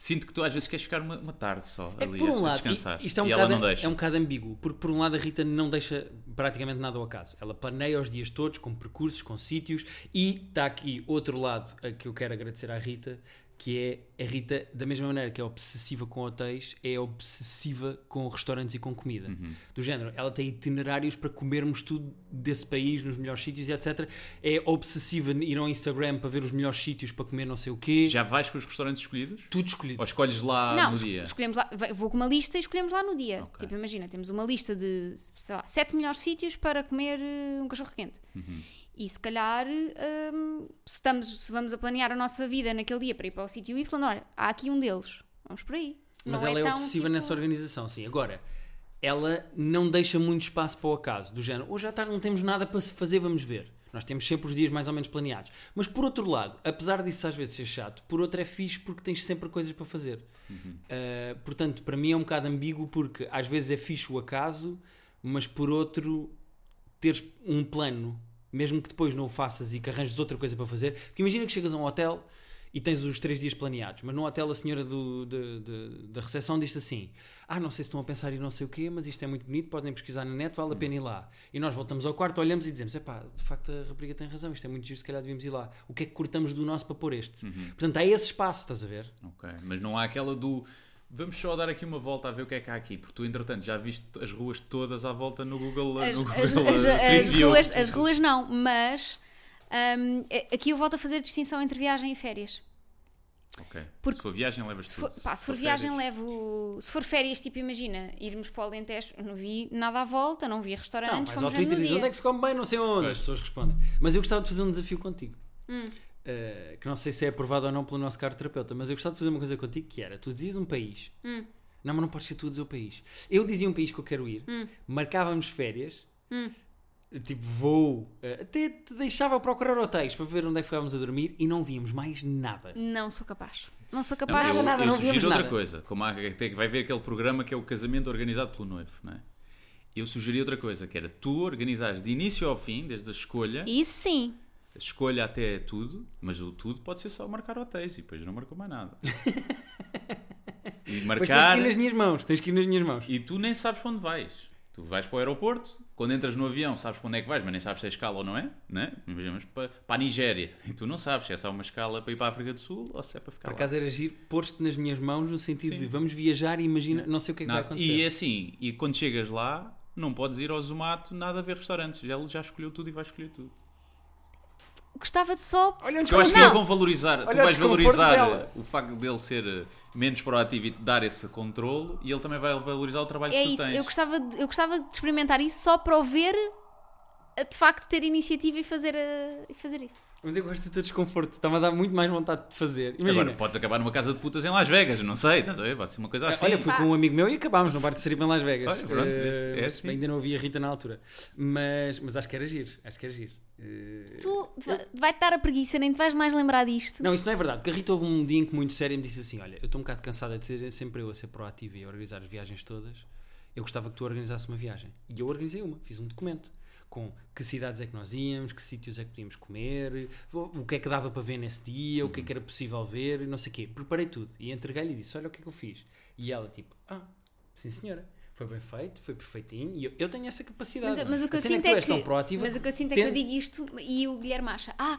Sinto que tu às vezes queres ficar uma, uma tarde só É ali por um a, a lado, descansar. i- isto é um, bocado, não deixa. é um bocado ambíguo, porque por um lado a Rita não deixa praticamente nada ao acaso. Ela planeia os dias todos, com percursos, com sítios, e está aqui outro lado a que eu quero agradecer à Rita, que é a Rita, da mesma maneira que é obsessiva com hotéis, é obsessiva com restaurantes e com comida. Uhum. Do género, ela tem itinerários para comermos tudo desse país, nos melhores sítios e etc. É obsessiva ir ao Instagram para ver os melhores sítios para comer não sei o quê. Já vais com os restaurantes escolhidos? Tudo escolhido. Ou escolhes lá não, no dia? escolhemos lá, vou com uma lista e escolhemos lá no dia. Ok. Tipo, imagina, temos uma lista de, sei lá, sete melhores sítios para comer eh, um cachorro quente. Uhum. E se calhar, hum, se, estamos, se vamos a planear a nossa vida naquele dia para ir para o sítio Y, olha, há aqui um deles. Vamos por aí. Mas Não ela é, tão, obsessiva tipo, nessa organização, sim. Agora, ela não deixa muito espaço para o acaso, do género, hoje à tarde não temos nada para se fazer, vamos ver. Nós temos sempre os dias mais ou menos planeados. Mas por outro lado, apesar disso às vezes ser chato, por outro é fixe porque tens sempre coisas para fazer. Uh, portanto, para mim é um bocado ambíguo porque às vezes é fixe o acaso, mas por outro, teres um plano, mesmo que depois não o faças e que arranjes outra coisa para fazer. Porque imagina que chegas a um hotel e tens os três dias planeados, mas no hotel a senhora do, de- de- da recepção diz assim: Ah, não sei se estão a pensar em não sei o quê, mas isto é muito bonito, podem pesquisar na net, vale a pena ir lá. E nós voltamos ao quarto, olhamos e dizemos: Epá, de facto a rapariga tem razão, isto é muito giro, se calhar devíamos ir lá. O que é que cortamos do nosso para pôr este? Portanto, há esse espaço, estás a ver? Ok, mas não há aquela do vamos só dar aqui uma volta a ver o que é que há aqui, porque tu entretanto já viste as ruas todas à volta no Google, As, no as- Google as- as ruas, as ruas não, mas hum, é- aqui eu volto a fazer a distinção entre viagem e férias. Ok. Porque se for viagem levas Se tudo. for, pá, se for viagem, levo. Se for férias, tipo, imagina, irmos para o Alentejo, não vi nada à volta, não vi Não, restaurantes, mas ao fomos vendo Twitter no diz dia. onde é que se come bem, não sei onde. Pois. As pessoas respondem. Mas eu gostava de fazer um desafio contigo. Hum. Uh, que não sei se é aprovado ou não pelo nosso caro terapeuta, mas eu gostava de fazer uma coisa contigo que era: tu dizias um país. Hum. Não, mas não podes ser tu a dizer o país. Eu dizia um país que eu quero ir, Hum. marcávamos férias, Hum. tipo voo, uh, até te deixava procurar hotéis para ver onde é que ficávamos a dormir e não víamos mais nada. Não sou capaz. Não sou Não, capaz. eu, Nada, nada, eu não sugiro outra nada. coisa, como há, vai ver aquele programa que é o casamento organizado pelo noivo, não é? Eu sugeri outra coisa, que era tu organizares de início ao fim, desde a escolha, Isso sim. Escolha até tudo, mas o tudo pode ser só marcar hotéis e depois não marcou mais nada. *laughs* e Depois tens que marcar ir nas minhas mãos, tens que ir nas minhas mãos. e tu nem sabes para onde vais. Tu vais para o aeroporto, quando entras no avião sabes para onde é que vais, mas nem sabes se é escala ou não é, né? Imaginamos para, para a Nigéria *laughs* e tu não sabes se é só uma escala para ir para a África do Sul ou se é para ficar Por acaso era giro pôr-te nas minhas mãos no sentido Sim. de vamos viajar e imagina, não sei o que é que vai Nada. acontecer. E é assim, e quando chegas lá, não podes ir ao Zumato nada a ver restaurantes. Ele já escolheu tudo e vai escolher tudo. Gostava de só. Olha onde Eu acho que eles vão valorizar, tu Olha o vais valorizar o facto dele ser eh, menos proativo e dar esse controle e ele também vai valorizar o trabalho É que tu isso. tens. Eu gostava, de, eu gostava de experimentar isso só para o ver a, de facto ter iniciativa e fazer, a- e fazer isso. Mas eu gosto do teu desconforto, está-me a dar muito mais vontade de fazer. Imagina, Agora, podes acabar numa casa de putas em Las Vegas, não sei, estás a ver? Pode ser uma coisa assim. olha, fui com um amigo meu e acabámos no bar de Seripa em Las Vegas. Olha, pronto, Eh, é assim. Ainda não havia Rita na altura. Mas, mas acho que era giro, acho que era giro. Eh, Tu va- vai-te dar a preguiça, nem te vais mais lembrar disto. Não, isso não é verdade, porque a Rita houve um dia em que muito sério me disse assim: Olha, eu estou um bocado cansada de ser sempre eu a ser proativa e a organizar as viagens todas. Eu gostava que tu organizasse uma viagem. E eu organizei uma, fiz um documento com que cidades é que nós íamos, que sítios é que podíamos comer, o o que é que dava para ver nesse dia, o que é que era possível ver, e não sei o quê. Preparei tudo e entreguei-lhe e disse: Olha o que é que eu fiz. E ela, tipo, ah, sim senhora. Foi bem feito, foi perfeitinho e eu, eu tenho essa capacidade. Mas, é? mas o que eu cena sinto é que, proativa, mas o que eu sinto é que eu digo isto e o Guilherme acha, ah,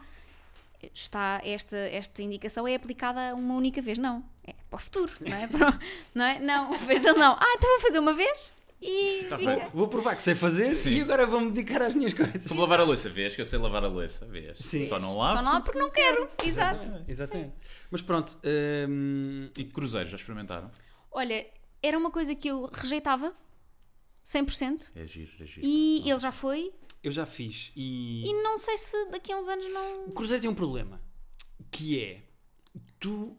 está esta, esta indicação é aplicada uma única vez. Não, é para o futuro, não é? *laughs* Para não é? Não, fez ele não. Ah, então vou fazer uma vez e Tá feito. Vou provar que sei fazer Sim. e agora vou-me dedicar às minhas coisas. Vou lavar a louça, vês que eu sei lavar a louça, vês? Sim. Só não lavo. Só não há porque não quero. Exato. Exatamente. Mas pronto, hum, E de cruzeiros, já experimentaram? Olha, era uma coisa que eu rejeitava 100% É giro, é giro. e ele já foi eu já fiz e, e não sei se daqui a uns anos não. o Cruzeiro tem um problema que é tu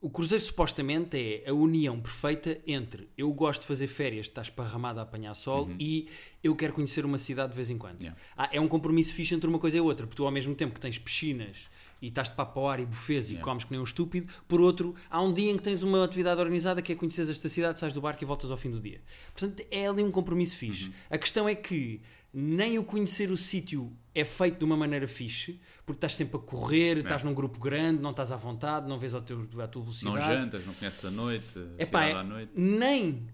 o Cruzeiro supostamente é a união perfeita entre eu gosto de fazer férias, estás esparramado a apanhar sol e eu quero conhecer uma cidade de vez em quando. Yeah. Ah, é um compromisso fixe entre uma coisa e outra, porque tu ao mesmo tempo que tens piscinas e estás de papo ao ar e bufês e Yeah. comes que nem um estúpido, por outro, há um dia em que tens uma atividade organizada que é conheceres esta cidade, sais do barco e voltas ao fim do dia. Portanto, é ali um compromisso fixe. A questão é que nem o conhecer o sítio é feito de uma maneira fixe, porque estás sempre a correr, estás num grupo grande, não estás à vontade, não vês ao teu, à tua Não velocidade. jantas, não conheces a noite, a Epá, é- à noite. nem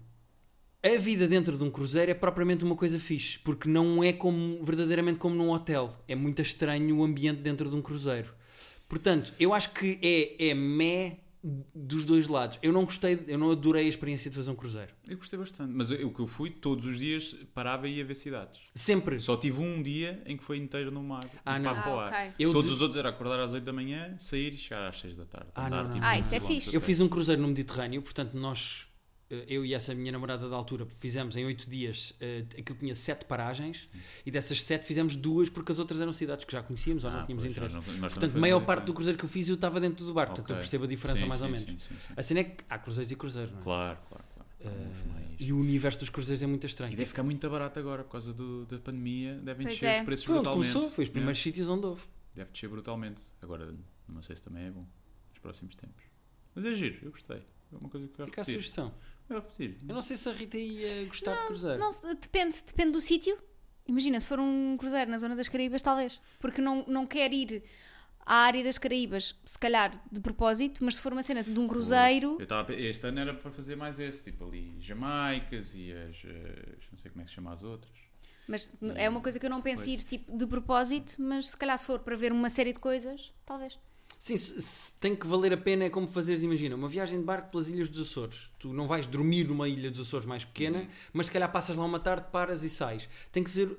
a vida dentro de um cruzeiro é propriamente uma coisa fixe, porque não é como verdadeiramente como num hotel. É muito estranho o ambiente dentro de um cruzeiro. Portanto, eu acho que é, é mé dos dois lados. Eu não gostei, eu não adorei a experiência de fazer um cruzeiro. Eu gostei bastante, mas eu- o que eu fui, todos os dias parava e ia ver cidades. Sempre. Só tive um dia em que foi inteiro no mar. Ah, não. Ah, ar. Eu Todos de- os outros era acordar às 8 da manhã, sair e chegar às 6 da tarde. Ah, Andar, não, não. tipo, Ah, isso é fixe. Eu fiz um cruzeiro no Mediterrâneo, portanto, nós, eu e essa minha namorada da altura, fizemos em oito dias, eh, aquilo tinha sete paragens, e dessas sete fizemos duas porque as outras eram cidades que já conhecíamos ou não Ah, tínhamos pois, interesse. não- Portanto, também maior parte do diferente. cruzeiro que eu fiz eu estava dentro do barco, portanto eu percebo a diferença Sim, mais ou sim, menos. sim, sim, sim. A cena é que há cruzeiros e cruzeiros, não é? Claro, claro. Eh, mais. e o universo dos cruzeiros é muito estranho. E deve ficar muito barato agora por causa do- da pandemia. Devem Pois descer é. os preços foi brutalmente. começou, foi os primeiros Yeah. sítios onde houve. Deve descer brutalmente. Agora, não sei se também é bom nos próximos tempos. Mas é giro, eu gostei. É uma coisa que eu Fica a sugestão. Eu repetir. Eu não sei se a Rita ia gostar de cruzeiro. Não, se- depende, depende do sítio. Imagina, se for um cruzeiro na zona das Caraíbas, talvez. Porque não, não quer ir à área das Caraíbas, se calhar de propósito, mas se for uma cena de um cruzeiro, Eu tava, este ano era para fazer mais esse, tipo ali Jamaicas e as. eh, não sei como é que se chama as outras. mas é uma coisa que eu não penso ir tipo de propósito, mas se calhar se for para ver uma série de coisas, talvez. Sim, se, se tem que valer a pena é como fazeres, imagina, uma viagem de barco pelas Ilhas dos Açores. Tu não vais dormir numa ilha dos Açores mais pequena, Uhum. mas se calhar passas lá uma tarde, paras e sais. Tem que ser,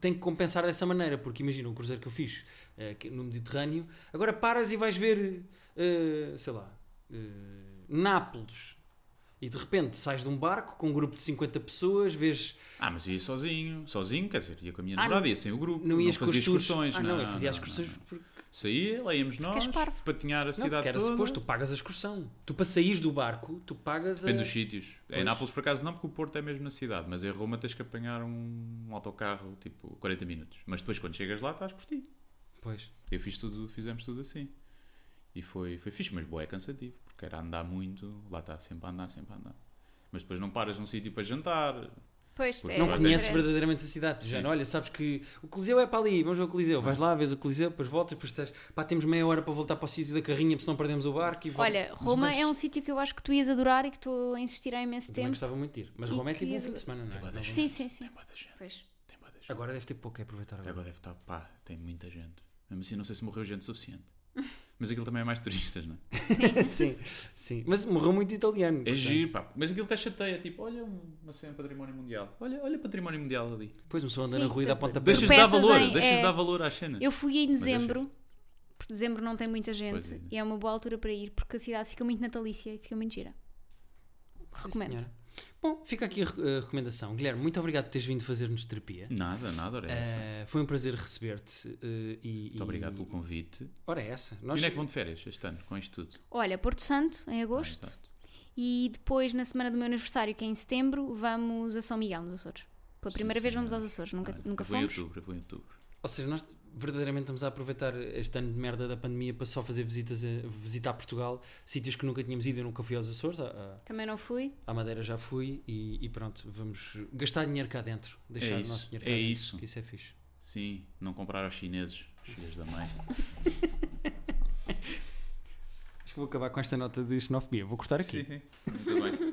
tem que compensar dessa maneira, porque imagina o cruzeiro que eu fiz eh, no Mediterrâneo, agora paras e vais ver, eh, sei lá, eh, Nápoles. E de repente sais de um barco com um grupo de 50 pessoas, vês. Ah, mas ia sozinho, sozinho, quer dizer, ia com a minha Ah, namorada, não- ia sem o grupo. Não ias com fazia os tours. excursões. Ah, não, eu fazia as excursões. não, não. porque- Saía, lá íamos nós, patinhar a Não, cidade porque era toda. suposto, tu pagas a excursão. Tu para saís do barco, tu pagas a... Depende dos sítios. Pois. Em Nápoles, por acaso, não, porque o Porto é mesmo na cidade. Mas em Roma tens que apanhar um autocarro, tipo, 40 minutos. Mas depois, quando chegas lá, estás por ti. Pois. Eu fiz tudo, fizemos tudo assim. E foi, foi fixe, mas boa, é cansativo. Porque era andar muito, lá está, sempre a andar, sempre a andar. Mas depois não paras num sítio para jantar. Pois, é não Agora conheces verdadeiramente a cidade. Já, olha, sabes que o Coliseu é para ali, vamos ao Coliseu. Vais lá, vês o Coliseu, depois voltas, depois estás, pá, temos meia hora para voltar para o sítio da carrinha, porque senão perdemos o barco. E. Olha, Mas Roma vais- é um sítio que eu acho que tu ias adorar e que estou a insistir há imenso Eu Também tempo. gostava muito de ir. Mas E Roma é tipo um fim de semana, não é? Sim, sim, sim. Tem gente. Pois. Tem gente. Agora deve ter pouco é aproveitar agora. Agora deve estar, pá, tem muita gente. Mesmo assim, não sei se morreu gente suficiente. *laughs* Mas aquilo também é mais turistas, não é? sim, sim. Mas morreu muito italiano. É portanto. giro, pá. Mas aquilo até chateia, tipo, olha um- uma cena património mundial. Olha, olha património mundial ali. Depois começou a andar Sim, na rua e dá ponta Deixas de dar valor, em- deixas de é- dar valor às cenas. Eu fui em é dezembro, porque dezembro não tem muita Pois gente é. e é uma boa altura para ir, porque a cidade fica muito natalícia e fica muito gira. Sim, Recomendo. senhora. Bom, fica aqui a, re- a recomendação. Guilherme, muito obrigado por teres vindo fazer-nos terapia. Nada, nada, ora é essa. Eh, foi um prazer receber-te. eh, e, Muito obrigado pelo convite. Ora, é essa. E Nós... onde é que vão de férias este ano, com isto tudo? Olha, Porto Santo, em Ah, agosto, exato. e depois, na semana do meu aniversário, que é em setembro, vamos a São Miguel, nos Açores. Pela Sim, primeira vez vamos aos Açores, nunca, Olha, nunca eu vou em fomos. outubro, vou em outubro. Ou seja, nós verdadeiramente estamos a aproveitar este ano de merda da pandemia para só fazer visitas a visitar Portugal, sítios que nunca tínhamos ido. Eu nunca fui aos Açores, à, Também não fui. à Madeira já fui e, e pronto, vamos gastar dinheiro cá dentro. Deixar É o isso, nosso dinheiro é cá dentro, isso. que isso é fixe. Sim, não comprar aos chineses, os filhos da mãe. *laughs* Acho que vou acabar com esta nota de xenofobia. Vou cortar aqui. Sim, muito bem.